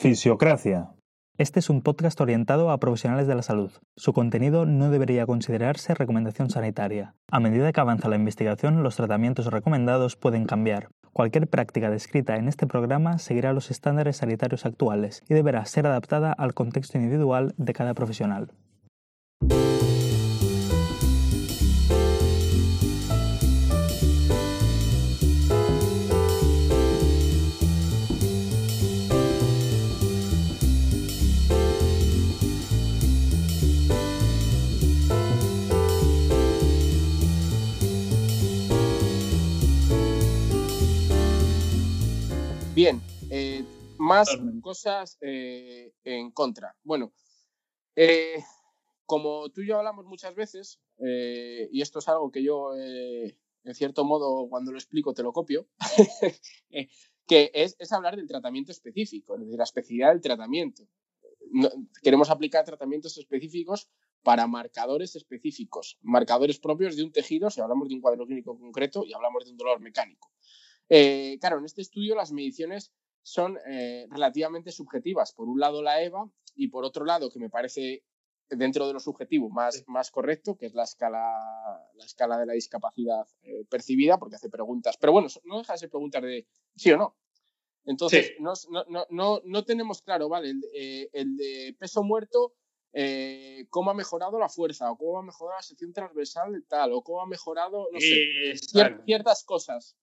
Fisiocracia. Este es un podcast orientado a profesionales de la salud. Su contenido no debería considerarse recomendación sanitaria. A medida que avanza la investigación, los tratamientos recomendados pueden cambiar. Cualquier práctica descrita en este programa seguirá los estándares sanitarios actuales y deberá ser adaptada al contexto individual de cada profesional. Bien, eh, más cosas eh, en contra. Bueno, eh, como tú y yo hablamos muchas veces, y esto es algo que yo, en cierto modo, cuando lo explico, te lo copio, que es, hablar del tratamiento específico, de la especificidad del tratamiento. queremos aplicar tratamientos específicos para marcadores específicos, marcadores propios de un tejido, si hablamos de un cuadro clínico concreto y hablamos de un dolor mecánico. Eh, claro, en este estudio las mediciones son eh, relativamente subjetivas. Por un lado la EVA y por otro lado, que me parece dentro de lo subjetivo más, más correcto, que es la escala, la escala de la discapacidad eh, percibida, porque hace preguntas. Pero bueno, no deja de ser preguntas de sí o no. Entonces, no, no, no, tenemos claro, ¿vale? El, de peso muerto, cómo ha mejorado la fuerza, o cómo ha mejorado la sección transversal de tal, o cómo ha mejorado, no sé, ciertas cosas.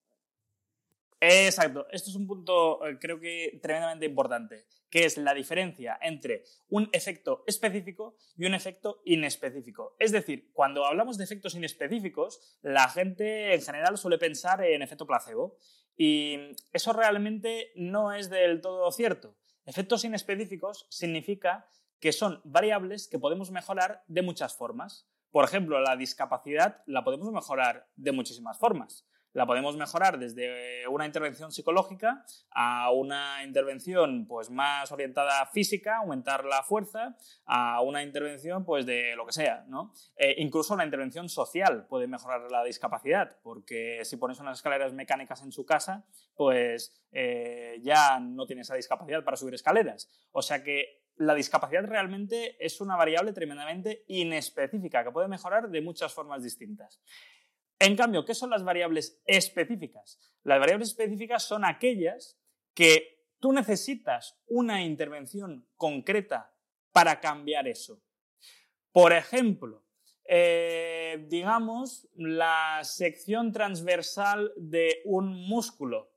Exacto, esto es un punto eh, creo que tremendamente importante, que es la diferencia entre un efecto específico y un efecto inespecífico. Es decir, cuando hablamos de efectos inespecíficos, la gente en general suele pensar en efecto placebo y eso realmente no es del todo cierto. Efectos inespecíficos significa que son variables que podemos mejorar de muchas formas. Por ejemplo, la discapacidad la podemos mejorar de muchísimas formas la podemos mejorar desde una intervención psicológica a una intervención pues, más orientada a física, aumentar la fuerza, a una intervención pues, de lo que sea. ¿no? Eh, incluso la intervención social puede mejorar la discapacidad, porque si pones unas escaleras mecánicas en su casa, pues eh, ya no tiene esa discapacidad para subir escaleras. O sea que la discapacidad realmente es una variable tremendamente inespecífica que puede mejorar de muchas formas distintas. En cambio, ¿qué son las variables específicas? Las variables específicas son aquellas que tú necesitas una intervención concreta para cambiar eso. Por ejemplo, eh, digamos, la sección transversal de un músculo.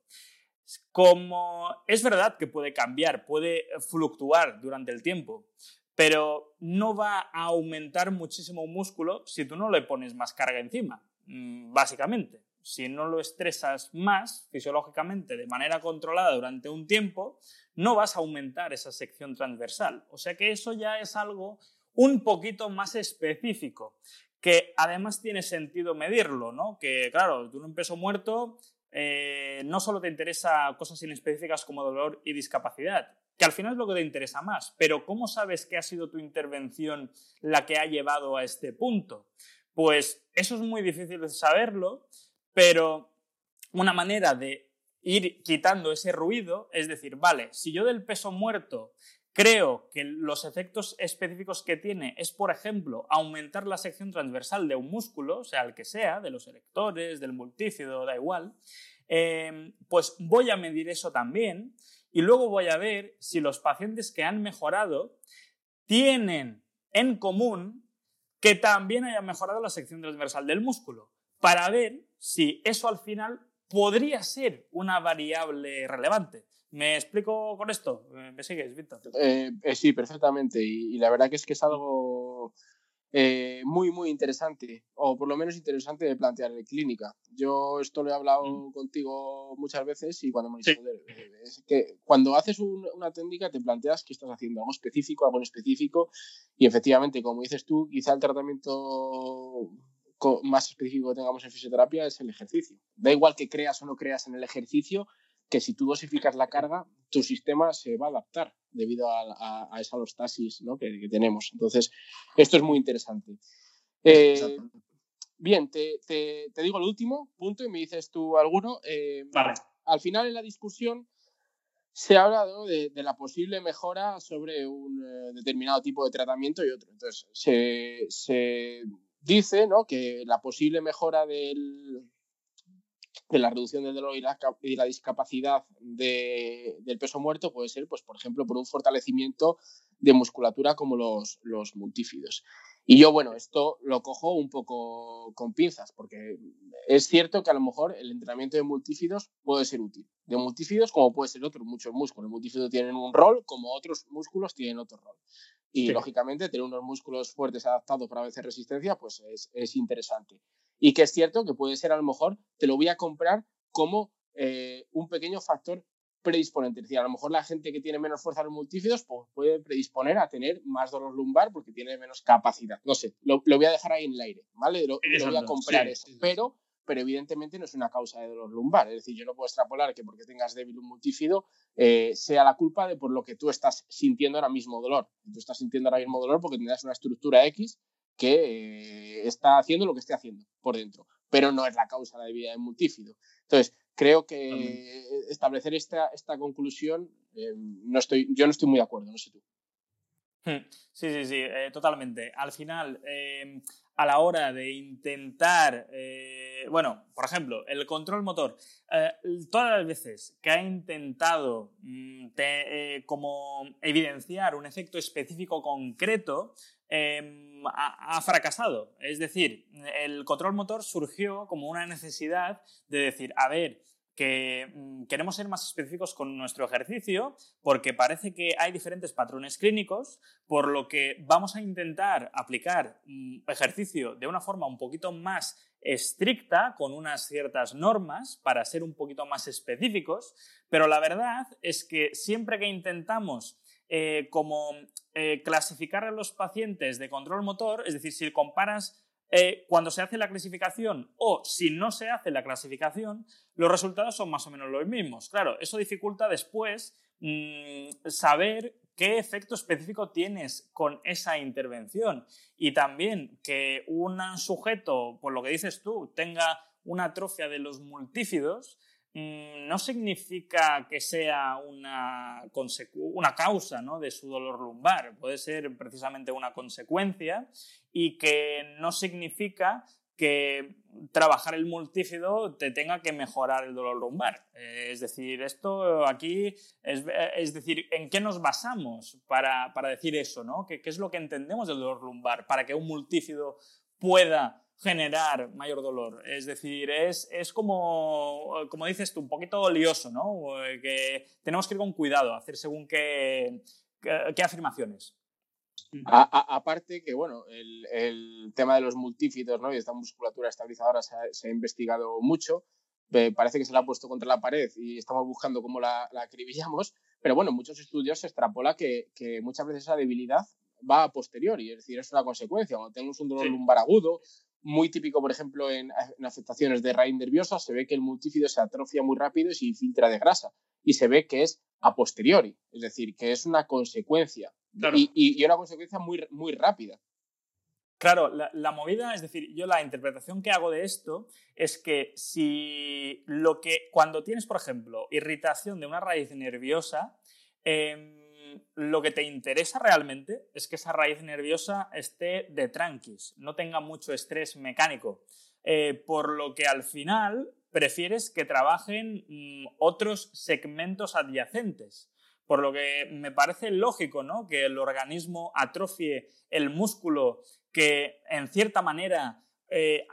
Como es verdad que puede cambiar, puede fluctuar durante el tiempo, pero no va a aumentar muchísimo un músculo si tú no le pones más carga encima. Mm, básicamente. Si no lo estresas más fisiológicamente de manera controlada durante un tiempo, no vas a aumentar esa sección transversal. O sea que eso ya es algo un poquito más específico, que además tiene sentido medirlo, ¿no? Que claro, de un peso muerto eh, no solo te interesa cosas inespecíficas como dolor y discapacidad, que al final es lo que te interesa más, pero ¿cómo sabes que ha sido tu intervención la que ha llevado a este punto? Pues eso es muy difícil de saberlo, pero una manera de ir quitando ese ruido es decir, vale, si yo del peso muerto creo que los efectos específicos que tiene es, por ejemplo, aumentar la sección transversal de un músculo, sea el que sea, de los electores, del multícido, da igual, em, pues voy a medir eso también y luego voy a ver si los pacientes que han mejorado tienen en común que también haya mejorado la sección transversal del músculo, para ver si eso al final podría ser una variable relevante. ¿Me explico con esto? ¿Me sigues, Víctor? Eh, eh, sí, perfectamente. Y, la verdad que es que es algo eh, muy, muy interesante, o por lo menos interesante de plantear en clínica. Yo esto lo he hablado mm. contigo muchas veces y cuando me sí. es que cuando haces una técnica te planteas que estás haciendo algo específico, algo en específico, y efectivamente, como dices tú, quizá el tratamiento más específico que tengamos en fisioterapia es el ejercicio. Da igual que creas o no creas en el ejercicio, que si tú dosificas la carga, tu sistema se va a adaptar debido a, esa alostasis que, tenemos. Entonces, esto es muy interesante. Eh, bien, te, digo el último punto y me dices tú alguno. Eh, al final en la discusión se ha hablado de, la posible mejora sobre un eh, determinado tipo de tratamiento y otro. Entonces, se, dice ¿no? que la posible mejora del, de la reducción del dolor y la, y la discapacidad del peso muerto puede ser, pues, por ejemplo, por un fortalecimiento de musculatura como los, los multífidos. Y yo, bueno, esto lo cojo un poco con pinzas, porque es cierto que a lo mejor el entrenamiento de multífidos puede ser útil. De multífidos como puede ser otros muchos músculos. Los multífidos tienen un rol como otros músculos tienen otro rol. Y lógicamente tener unos músculos fuertes adaptados para vencer resistencia, pues es, es, interesante. Y que es cierto que puede ser a lo mejor, te lo voy a comprar como eh, un pequeño factor predisponente. Es decir, a lo mejor la gente que tiene menos fuerza en los multífidos pues puede predisponer a tener más dolor lumbar porque tiene menos capacidad. No sé, lo, voy a dejar ahí en el aire, ¿vale? Lo, voy a comprar eso. Pero, pero evidentemente no es una causa de dolor lumbar. Es decir, yo no puedo extrapolar que porque tengas débil un multífido eh, sea la culpa de por lo que tú estás sintiendo ahora mismo dolor. Tú estás sintiendo ahora mismo dolor porque tendrás una estructura X que eh, está haciendo lo que esté haciendo por dentro, pero no es la causa de la debilidad del multífido. Entonces, creo que establecer esta, esta conclusión, eh, no estoy, yo no estoy muy de acuerdo, no sé tú. Hmm. Sí, sí, sí, eh, totalmente. Al final, a la hora de intentar, eh, bueno, por ejemplo, el control motor, todas las veces que ha intentado mm, como evidenciar un efecto específico concreto, em, ha, fracasado. Es decir, el control motor surgió como una necesidad de decir, a ver, que mm, queremos ser más específicos con nuestro ejercicio porque parece que hay diferentes patrones clínicos, por lo que vamos a intentar aplicar mm, ejercicio de una forma un poquito más estricta, con unas ciertas normas, para ser un poquito más específicos, pero la verdad es que siempre que intentamos eh, como eh, clasificar a los pacientes de control motor, es decir, si comparas eh, cuando se hace la clasificación o si no se hace la clasificación, los resultados son más o menos los mismos. Claro, eso dificulta después mm, saber qué efecto específico tienes con esa intervención y también que un sujeto, por lo que dices tú, tenga una atrofia de los multífidos, no significa que sea una, una causa ¿no? de su dolor lumbar, puede ser precisamente una consecuencia y que no significa que trabajar el multífido te tenga que mejorar el dolor lumbar. Eh, es decir, esto aquí, es, es decir, ¿en qué nos basamos para, para decir eso? ¿no? ¿Qué, ¿Qué es lo que entendemos del dolor lumbar para que un multífido pueda generar mayor dolor. Es decir, es, es como, como dices tú, un poquito lioso, ¿no? Que tenemos que ir con cuidado, hacer según qué, qué, afirmaciones. aparte que, bueno, el, el, tema de los multífidos ¿no? y esta musculatura estabilizadora se ha, se ha investigado mucho, parece que se la ha puesto contra la pared y estamos buscando cómo la, la acribillamos, pero bueno, muchos estudios se extrapola que, que, muchas veces esa debilidad va a posteriori, es decir, es una consecuencia. Cuando tenemos un dolor lumbar agudo muy típico, por ejemplo, en, afectaciones de raíz nerviosa, se ve que el multífido se atrofia muy rápido y se infiltra de grasa. Y se ve que es a posteriori, es decir, que es una consecuencia. Y, una consecuencia muy, muy rápida. Claro, la, movida, es decir, yo la interpretación que hago de esto es que si lo que, cuando tienes, por ejemplo, irritación de una raíz nerviosa, em, lo que te interesa realmente es que esa raíz nerviosa esté de tranquis, no tenga mucho estrés mecánico, eh, por lo que al final prefieres que trabajen mm, otros segmentos adyacentes. Por lo que me parece lógico ¿no? que el organismo atrofie el músculo que en cierta manera eh,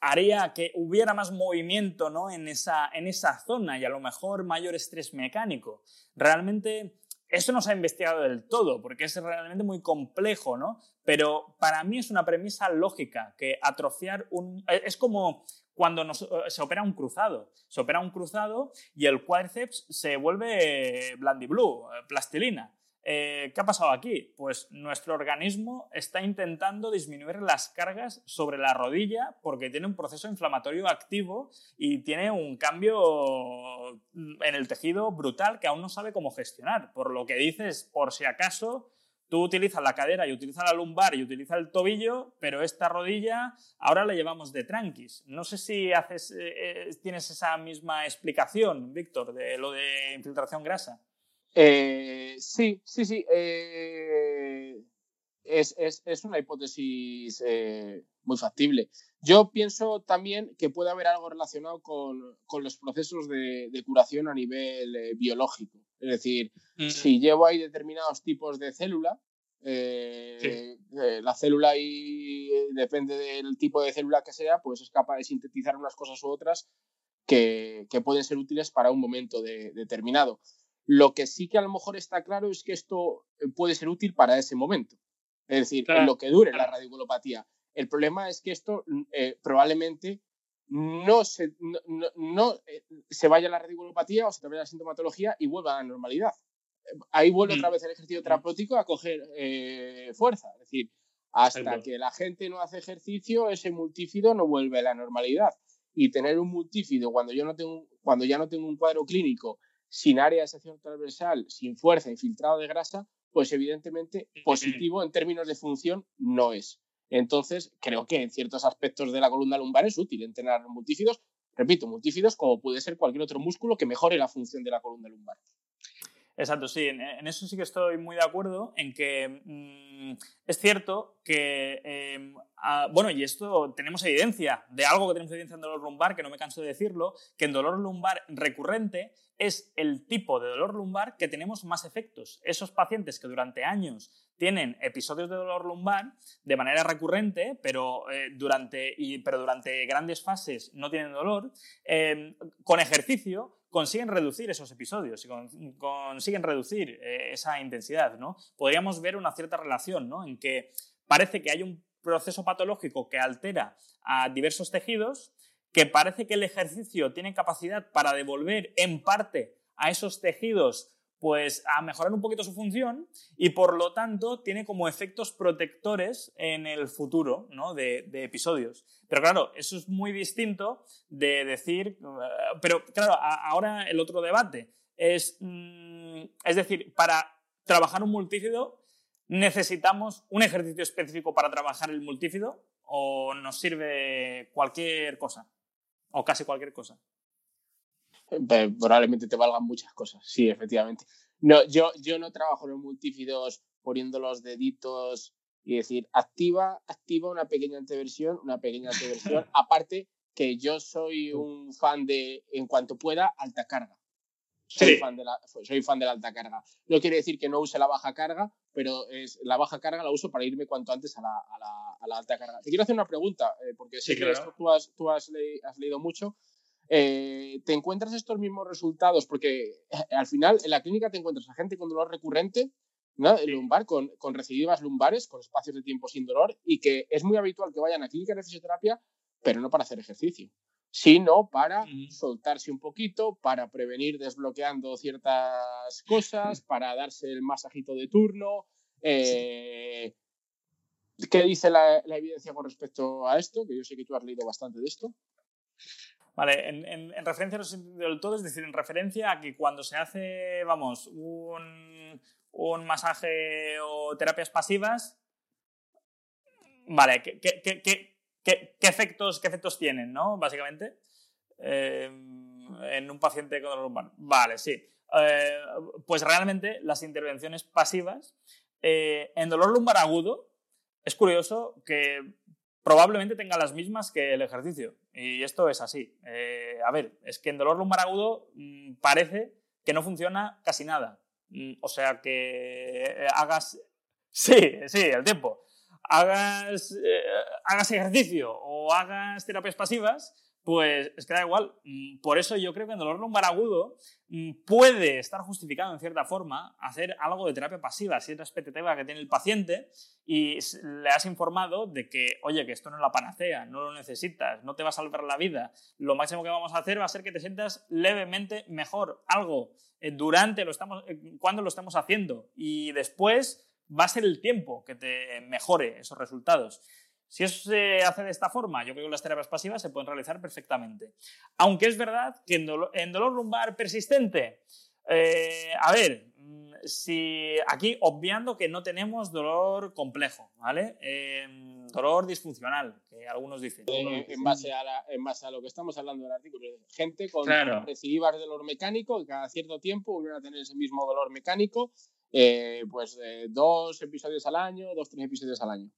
haría que hubiera más movimiento ¿no? en, esa, en esa zona y a lo mejor mayor estrés mecánico. Realmente eso no se ha investigado del todo, porque es realmente muy complejo, ¿no? Pero para mí es una premisa lógica, que atrofiar un... Es como cuando se opera un cruzado. Se opera un cruzado y el cuádriceps se vuelve blandiblu, plastilina. Eh, ¿Qué ha pasado aquí? Pues nuestro organismo está intentando disminuir las cargas sobre la rodilla porque tiene un proceso inflamatorio activo y tiene un cambio en el tejido brutal que aún no sabe cómo gestionar. Por lo que dices, por si acaso, tú utilizas la cadera y utilizas la lumbar y utilizas el tobillo, pero esta rodilla ahora la llevamos de tranquis. No sé si eh, eh, tienes esa misma explicación, Víctor, de lo de infiltración grasa. Eh, sí, sí, sí. Es, es, una hipótesis muy factible. Yo pienso también que puede haber algo relacionado con, los procesos de, curación a nivel eh, biológico. Es decir, mm. si llevo ahí determinados tipos de célula, eh, eh, la célula y depende del tipo de célula que sea, pues es capaz de sintetizar unas cosas u otras que, pueden ser útiles para un momento determinado. Lo que sí que a lo mejor está claro es que esto puede ser útil para ese momento. Es decir, en lo que dure la radiculopatía. El problema es que esto mm, eh, probablemente no se, no, eh, se vaya a la radiculopatía o se te vaya a la sintomatología y vuelva a la normalidad. Ahí vuelve otra mm. vez el ejercicio terapéutico a coger eh, fuerza. Es decir, hasta que la gente no hace ejercicio, ese multífido no vuelve a la normalidad. Y tener un multífido cuando, yo no tengo, cuando ya no tengo un cuadro clínico sin área de sección transversal, sin fuerza, infiltrado de grasa, pues evidentemente positivo en términos de función no es. Entonces, creo que en ciertos aspectos de la columna lumbar es útil entrenar multífidos, repito, multífidos como puede ser cualquier otro músculo que mejore la función de la columna lumbar. Exacto, sí, en, eso sí que estoy muy de acuerdo, en que mm, es cierto que, em, bueno, y esto tenemos evidencia de algo que tenemos evidencia en dolor lumbar, que no me canso de decirlo, que en dolor lumbar recurrente es el tipo de dolor lumbar que tenemos más efectos. Esos pacientes que durante años tienen episodios de dolor lumbar de manera recurrente, pero, eh, durante, pero durante grandes fases no tienen dolor, em, con ejercicio consiguen reducir esos episodios y consiguen reducir eh, esa intensidad. ¿no? Podríamos ver una cierta relación ¿no? en que parece que hay un proceso patológico que altera a diversos tejidos, que parece que el ejercicio tiene capacidad para devolver en parte a esos tejidos pues a mejorar un poquito su función y por lo tanto tiene como efectos protectores en el futuro ¿no? de, episodios. Pero claro, eso es muy distinto de decir, eh, pero claro, ahora el otro debate es, mm, es decir, para trabajar un multífido necesitamos un ejercicio específico para trabajar el multífido o nos sirve cualquier cosa o casi cualquier cosa probablemente te valgan muchas cosas, sí, efectivamente. No, yo, yo no trabajo en los multífidos poniendo los deditos y decir, activa, activa una pequeña anteversión, una pequeña anteversión. Aparte que yo soy un fan de, en cuanto pueda, alta carga. Soy, fan de la, soy fan de la alta carga. No quiere decir que no use la baja carga, pero es, la baja carga la uso para irme cuanto antes a la, a la, a la alta carga. Te quiero hacer una pregunta, eh, porque sé que esto tú, has, tú has, has leído mucho. Eh, te encuentras estos mismos resultados, porque eh, al final en la clínica te encuentras a gente con dolor recurrente, ¿no? El lumbar, con, con recidivas lumbares, con espacios de tiempo sin dolor, y que es muy habitual que vayan a clínica de fisioterapia, pero no para hacer ejercicio, sino para soltarse un poquito, para prevenir desbloqueando ciertas cosas, para darse el masajito de turno. Eh, ¿Qué dice la, la, evidencia con respecto a esto? Que yo sé que tú has leído bastante de esto. Vale, en, referencia del todo, es decir, en referencia a que cuando se hace, vamos, un, masaje o terapias pasivas, vale, ¿qué, efectos, qué efectos tienen, no? Básicamente, eh, en un paciente con dolor lumbar. Vale, sí. Eh, pues realmente las intervenciones pasivas eh, en dolor lumbar agudo es curioso que probablemente tenga las mismas que el ejercicio. Y esto es así. A ver, es que en dolor lumbar agudo mm, parece que no funciona casi nada. Mm, o sea que hagas... Sí, sí, el tiempo. Hagas, eh, hagas ejercicio o hagas terapias pasivas, pues es que da igual. Mm, por eso yo creo que en dolor lumbar agudo mm, puede estar justificado en cierta forma hacer algo de terapia pasiva, si es la expectativa que tiene el paciente y le has informado de que, oye, que esto no es la panacea, no lo necesitas, no te va a salvar la vida. Lo máximo que vamos a hacer va a ser que te sientas levemente mejor. Algo eh, durante lo estamos, eh, cuando lo estamos haciendo y después va a ser el tiempo que te mejore esos resultados. Si eso se hace de esta forma, yo creo que las terapias pasivas se pueden realizar perfectamente. Aunque es verdad que en dolor, lumbar persistente, eh, a ver, mm, si aquí obviando que no tenemos dolor complejo, ¿vale? Em, dolor disfuncional, que algunos dicen. Eh, en, base a en base a lo que estamos hablando del artículo, gente con claro. recidivas de dolor mecánico que cada cierto tiempo vuelven a tener ese mismo dolor mecánico, eh, pues dos episodios al año, dos, tres episodios al año.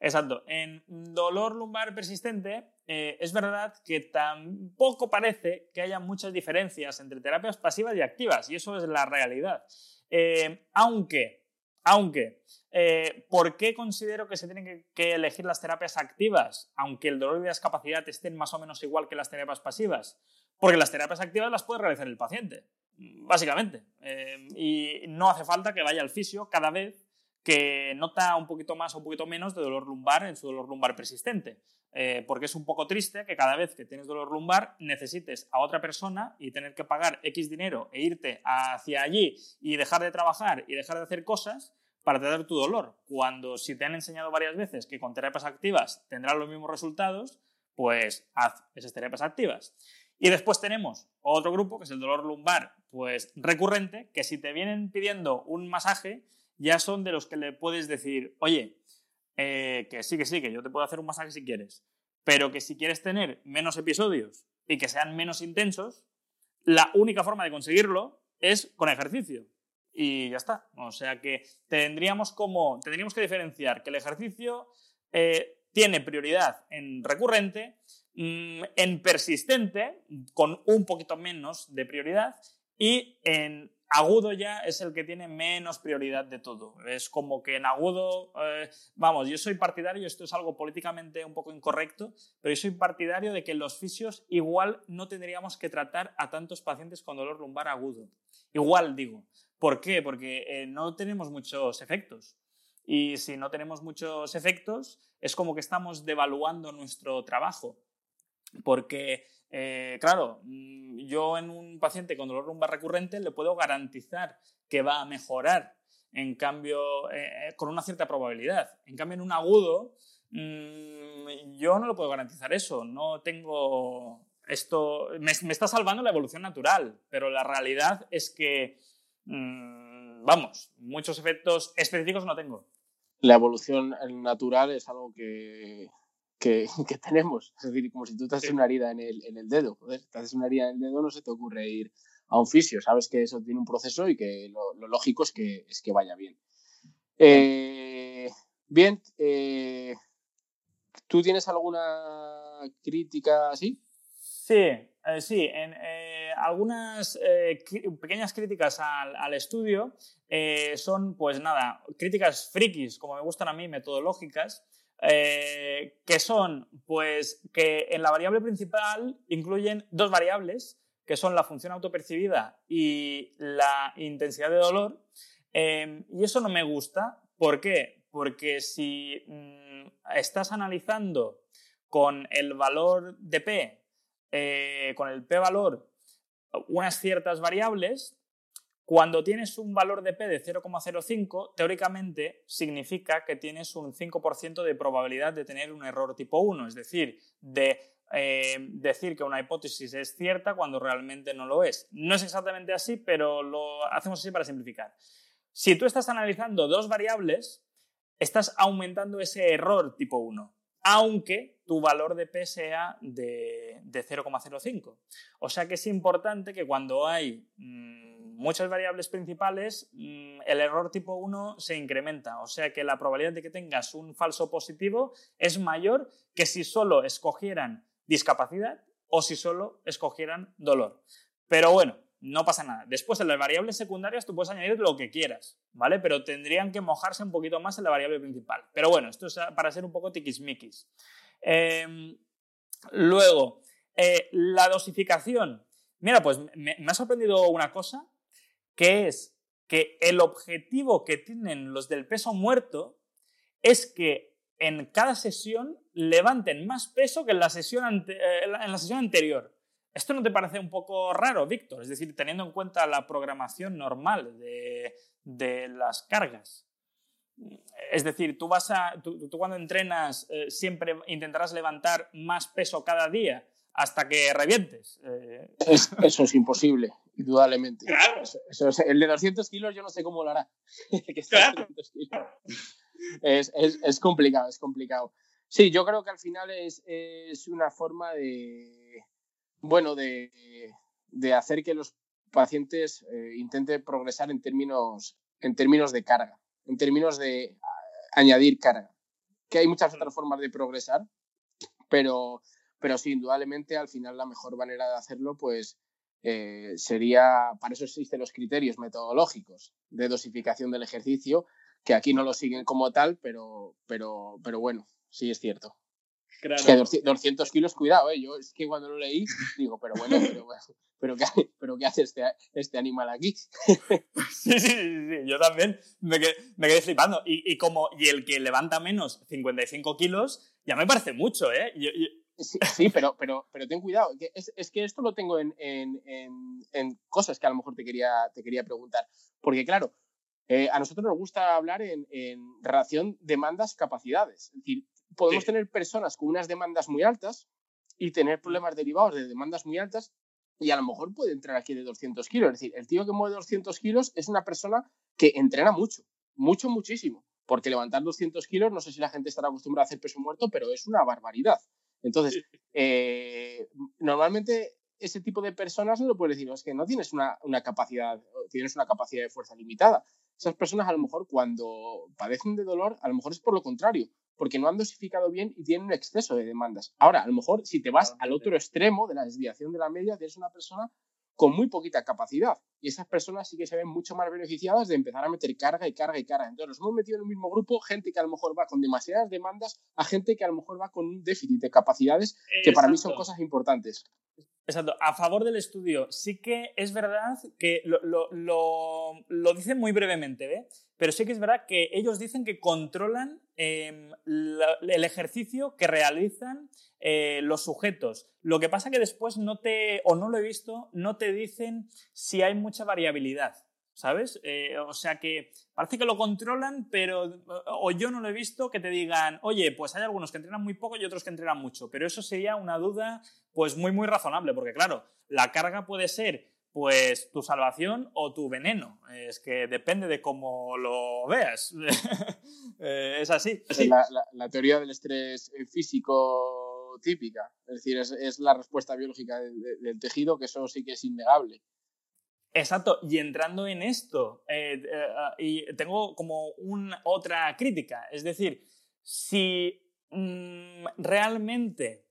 Exacto. En dolor lumbar persistente, eh, es verdad que tampoco parece que haya muchas diferencias entre terapias pasivas y activas, y eso es la realidad. Eh, aunque, aunque, eh, ¿por qué considero que se tienen que, elegir las terapias activas, aunque el dolor y la discapacidad estén más o menos igual que las terapias pasivas? Porque las terapias activas las puede realizar el paciente, básicamente. y no hace falta que vaya al fisio cada vez que nota un poquito más o un poquito menos de dolor lumbar en su dolor lumbar persistente. Eh, porque es un poco triste que cada vez que tienes dolor lumbar necesites a otra persona y tener que pagar X dinero e irte hacia allí y dejar de trabajar y dejar de hacer cosas para tratar tu dolor. Cuando si te han enseñado varias veces que con terapias activas tendrás los mismos resultados, pues haz esas terapias activas. Y después tenemos otro grupo, que es el dolor lumbar pues recurrente, que si te vienen pidiendo un masaje, ya son de los que le puedes decir, oye, eh, que sí, que sí, que yo te puedo hacer un masaje si quieres, pero que si quieres tener menos episodios y que sean menos intensos, la única forma de conseguirlo es con ejercicio. Y ya está. O sea que tendríamos, como, tendríamos que diferenciar que el ejercicio eh, tiene prioridad en recurrente, en persistente, con un poquito menos de prioridad, y en agudo ya es el que tiene menos prioridad de todo. Es como que en agudo, eh, vamos, yo soy partidario, esto es algo políticamente un poco incorrecto, pero yo soy partidario de que los fisios igual no tendríamos que tratar a tantos pacientes con dolor lumbar agudo. Igual digo. ¿Por qué? Porque eh, no tenemos muchos efectos. Y si no tenemos muchos efectos, es como que estamos devaluando nuestro trabajo. Porque eh, claro, mm, yo en un paciente con dolor lumbar recurrente le puedo garantizar que va a mejorar, en cambio, eh, eh, con una cierta probabilidad. En cambio, en un agudo, mm, yo no lo puedo garantizar eso. No tengo esto. Me, está salvando la evolución natural, pero la realidad es que, mm, vamos, muchos efectos específicos no tengo. La evolución natural es algo que que, tenemos. Es decir, como si tú te haces una herida en el, en el dedo. Joder, te haces una herida en el dedo, no se te ocurre ir a un fisio. Sabes que eso tiene un proceso y que lo, lógico es que, es que vaya bien. Eh, bien, eh, ¿tú tienes alguna crítica así? Sí, eh, sí. En, algunas pequeñas críticas al, al estudio son, pues nada, críticas frikis, como me gustan a mí, metodológicas. Eh, que son, pues, que en la variable principal incluyen dos variables, que son la función autopercibida y la intensidad de dolor. Em, y eso no me gusta. ¿Por qué? Porque si mm, estás analizando con el valor de P, eh, con el P-valor, unas ciertas variables, cuando tienes un valor de P de 0,05, teóricamente significa que tienes un 5% de probabilidad de tener un error tipo 1, es decir, de eh, decir que una hipótesis es cierta cuando realmente no lo es. No es exactamente así, pero lo hacemos así para simplificar. Si tú estás analizando dos variables, estás aumentando ese error tipo 1, aunque tu valor de P sea de, 0,05. O sea que es importante que cuando hay... Mm, muchas variables principales, mm, el error tipo 1 se incrementa. O sea que la probabilidad de que tengas un falso positivo es mayor que si solo escogieran discapacidad o si solo escogieran dolor. Pero bueno, no pasa nada. Después en las variables secundarias tú puedes añadir lo que quieras, ¿vale? Pero tendrían que mojarse un poquito más en la variable principal. Pero bueno, esto es para ser un poco tiquismiquis. Em, luego, eh, la dosificación. Mira, pues me, ha sorprendido una cosa que es que el objetivo que tienen los del peso muerto es que en cada sesión levanten más peso que en la sesión, eh, en la sesión anterior. ¿Esto no te parece un poco raro, Víctor? Es decir, teniendo en cuenta la programación normal de, las cargas. Es decir, tú, vas a, tú, cuando entrenas eh, siempre intentarás levantar más peso cada día hasta que revientes. Eh. eso es imposible. Indudablemente. Claro. el de 200 kilos yo no sé cómo lo hará. claro. es, es, es, complicado, es complicado. Sí, yo creo que al final es, es una forma de, bueno, de, de hacer que los pacientes eh, intenten progresar en términos, en términos de carga, en términos de añadir carga. Que hay muchas otras formas de progresar, pero, pero sí, indudablemente al final la mejor manera de hacerlo, pues eh, sería, para eso existen los criterios metodológicos de dosificación del ejercicio, que aquí no lo siguen como tal, pero, pero, pero bueno, sí es cierto. Es que 200 kilos, cuidado, ¿eh? Yo es que cuando lo leí, digo, pero bueno, pero, pero, ¿qué, pero ¿qué hace este, este animal aquí? Sí, sí, sí, yo también me quedé, me quedé flipando. Y, y, como, y el que levanta menos 55 kilos, ya me parece mucho, ¿eh? Sí, pero, pero, pero ten cuidado. Es, es que esto lo tengo en, en, en, en, cosas que a lo mejor te quería, te quería preguntar. Porque, claro, eh, a nosotros nos gusta hablar en, relación demandas-capacidades. Es decir, podemos tener personas con unas demandas muy altas y tener problemas derivados de demandas muy altas y a lo mejor puede entrar aquí de 200 kilos. Es decir, el tío que mueve 200 kilos es una persona que entrena mucho, mucho, muchísimo. Porque levantar 200 kilos, no sé si la gente estará acostumbrada a hacer peso muerto, pero es una barbaridad. Entonces, eh, normalmente ese tipo de personas no lo puedes decir, es que no tienes una, una, capacidad, tienes una capacidad de fuerza limitada. Esas personas a lo mejor cuando padecen de dolor, a lo mejor es por lo contrario, porque no han dosificado bien y tienen un exceso de demandas. Ahora, a lo mejor si te vas al otro extremo de la desviación de la media, tienes una persona con muy poquita capacidad. Y esas personas sí que se ven mucho más beneficiadas de empezar a meter carga y carga y carga. Entonces, nos hemos metido en el mismo grupo gente que a lo mejor va con demasiadas demandas a gente que a lo mejor va con un déficit de capacidades, que para mí son cosas importantes. Exacto. A favor del estudio, sí que es verdad que lo, lo, lo, lo dicen muy brevemente, ¿eh? pero sí que es verdad que ellos dicen que controlan eh, el ejercicio que realizan eh, los sujetos. Lo que pasa que después no te, o no lo he visto, no te dicen si hay mucha variabilidad. ¿Sabes? Eh, o sea que parece que lo controlan, pero o yo no lo he visto que te digan, oye, pues hay algunos que entrenan muy poco y otros que entrenan mucho, pero eso sería una duda pues muy muy razonable, porque claro, la carga puede ser pues tu salvación o tu veneno. Es que depende de cómo lo veas. Eh, es así. Es la, teoría del estrés típico típica. Es decir, es, la respuesta biológica del tejido, que eso sí que es innegable. Exacto, y entrando en esto, eh, eh, ah, y tengo como una otra crítica, es decir, si mm, realmente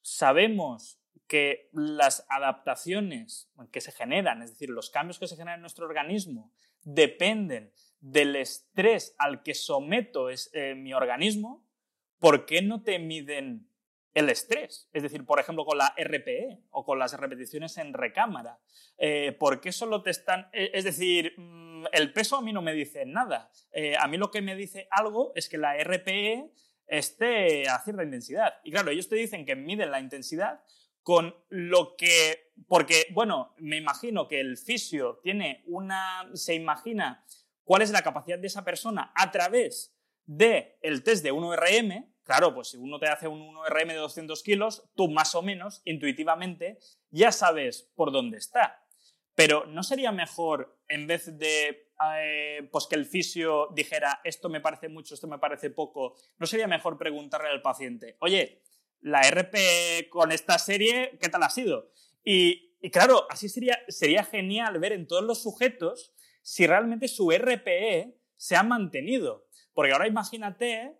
sabemos que las adaptaciones que se generan, es decir, los cambios que se generan en nuestro organismo, dependen del estrés al que someto es, eh, mi organismo, ¿por qué no te miden el estrés? Es decir, por ejemplo, con la RPE o con las repeticiones en recámara. Eh, ¿Por qué solo te están...? Eh, es decir, mm, el peso a mí no me dice nada. a mí lo que me dice algo es que la RPE esté a cierta intensidad. Y claro, ellos te dicen que miden la intensidad con lo que, porque, bueno, me imagino que el fisio tiene una, se imagina cuál es la capacidad de esa persona a través del el test de 1RM, claro, pues si uno te hace un 1RM de 200 kilos, tú más o menos, intuitivamente, ya sabes por dónde está. Pero ¿no sería mejor, en vez de eh, pues que el fisio dijera esto me parece mucho, esto me parece poco, ¿no sería mejor preguntarle al paciente, oye, la RP con esta serie, ¿qué tal ha sido? Y, claro, así sería, sería genial ver en todos los sujetos si realmente su RPE se ha mantenido. Porque ahora imagínate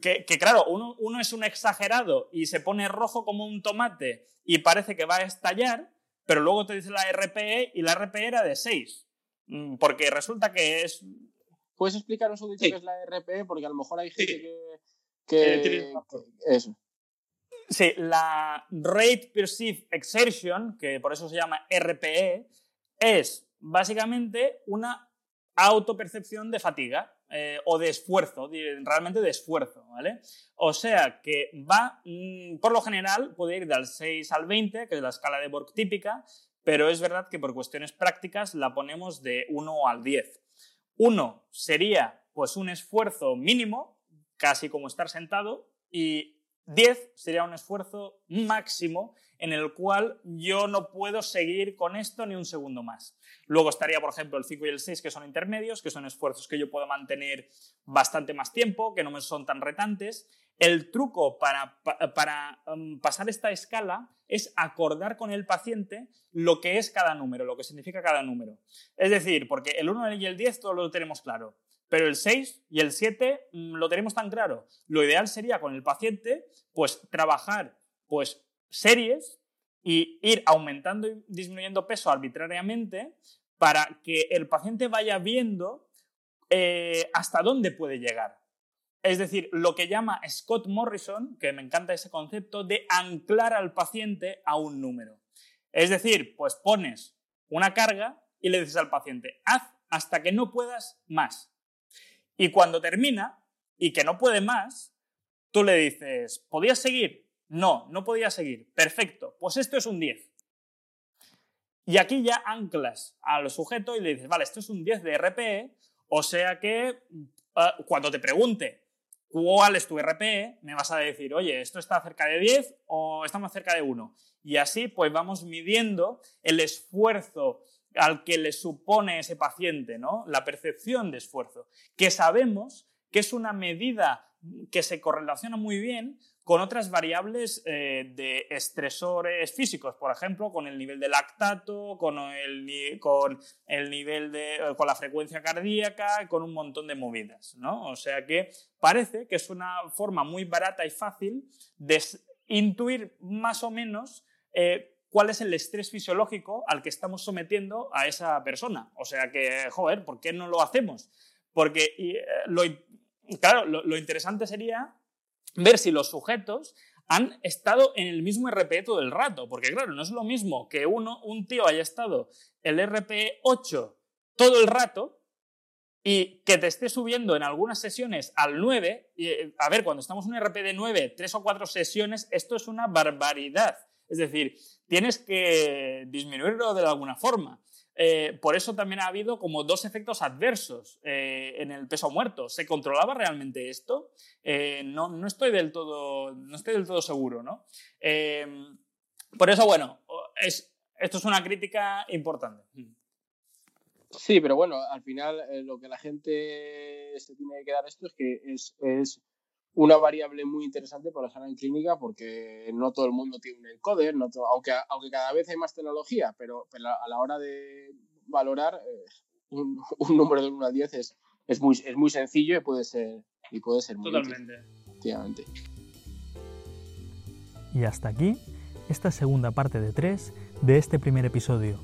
que, claro, uno, uno, es un exagerado y se pone rojo como un tomate y parece que va a estallar, pero luego te dice la RPE y la RPE era de 6. Mm, porque resulta que es... ¿Puedes explicarnos un dicho qué es la RPE? Porque a lo mejor hay gente que... que... Eso. Sí, la Rate Perceived Exertion, que por eso se llama RPE, es básicamente una autopercepción de fatiga eh, o de esfuerzo, realmente de esfuerzo, ¿vale? O sea que va, mm, por lo general, puede ir del 6 al 20, que es la escala de Borg típica, pero es verdad que por cuestiones prácticas la ponemos de 1 al 10. 1 sería pues un esfuerzo mínimo, casi como estar sentado, y 10 sería un esfuerzo máximo en el cual yo no puedo seguir con esto ni un segundo más. Luego estaría, por ejemplo, el 5 y el 6, que son intermedios, que son esfuerzos que yo puedo mantener bastante más tiempo, que no me son tan retantes. El truco para, para um, pasar esta escala es acordar con el paciente lo que es cada número, lo que significa cada número. Es decir, porque el 1 y el 10 todo lo tenemos claro, pero el 6 y el 7 mm, lo tenemos tan claro. Lo ideal sería con el paciente, pues trabajar pues series y ir aumentando y disminuyendo peso arbitrariamente para que el paciente vaya viendo eh, hasta dónde puede llegar. Es decir, lo que llama Scott Morrison, que me encanta ese concepto, de anclar al paciente a un número. Es decir, pues pones una carga y le dices al paciente, haz hasta que no puedas más. Y cuando termina y que no puede más, tú le dices, ¿podías seguir? No, no podía seguir. Perfecto, pues esto es un 10. Y aquí ya anclas al sujeto y le dices, vale, esto es un 10 de RPE, o sea que ah, cuando te pregunte cuál es tu RPE, me vas a decir, oye, esto está cerca de 10 o estamos cerca de 1. Y así pues vamos midiendo el esfuerzo al que le supone ese paciente, ¿no? La percepción de esfuerzo, que sabemos que es una medida que se correlaciona muy bien con otras variables eh, de estresores físicos, por ejemplo, con el nivel de lactato, con el, nivel de, eh, con la frecuencia cardíaca, con un montón de movidas, ¿no? O sea que parece que es una forma muy barata y fácil de intuir más o menos eh, cuál es el estrés fisiológico al que estamos sometiendo a esa persona. O sea que, joder, ¿por qué no lo hacemos? Porque lo, claro, lo interesante sería ver si los sujetos han estado en el mismo RPE todo el rato, porque claro, no es lo mismo que uno, un tío haya estado el RPE 8 todo el rato y que te esté subiendo en algunas sesiones al 9, y, eh, a ver, cuando estamos en un RPE de 9, 3 o 4 sesiones, esto es una barbaridad. Es decir, tienes que disminuirlo de alguna forma. Eh, por eso también ha habido como dos efectos adversos eh, en el peso muerto. ¿Se controlaba realmente esto? Eh, no, no, estoy del todo, no estoy del todo seguro, ¿no? por eso, bueno, es, esto es una crítica importante. Sí, pero bueno, al final lo que la gente se tiene que dar esto es que es, es una variable muy interesante para la en clínica porque no todo el mundo tiene un encoder, no aunque, aunque cada vez hay más tecnología, pero, a la hora de valorar eh, un, número de 1 a 10 es, es, muy, es muy sencillo y puede ser, y puede ser muy Totalmente. Efectivamente. Y hasta aquí esta segunda parte de 3 de este primer episodio.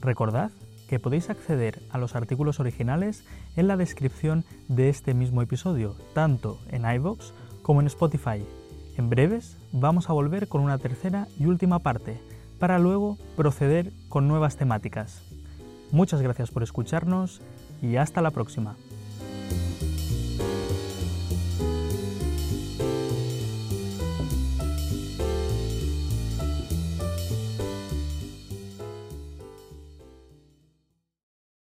Recordad que podéis acceder a los artículos originales en la descripción de este mismo episodio, tanto en iVoox como en Spotify. En breves vamos a volver con una tercera y última parte, para luego proceder con nuevas temáticas. Muchas gracias por escucharnos y hasta la próxima.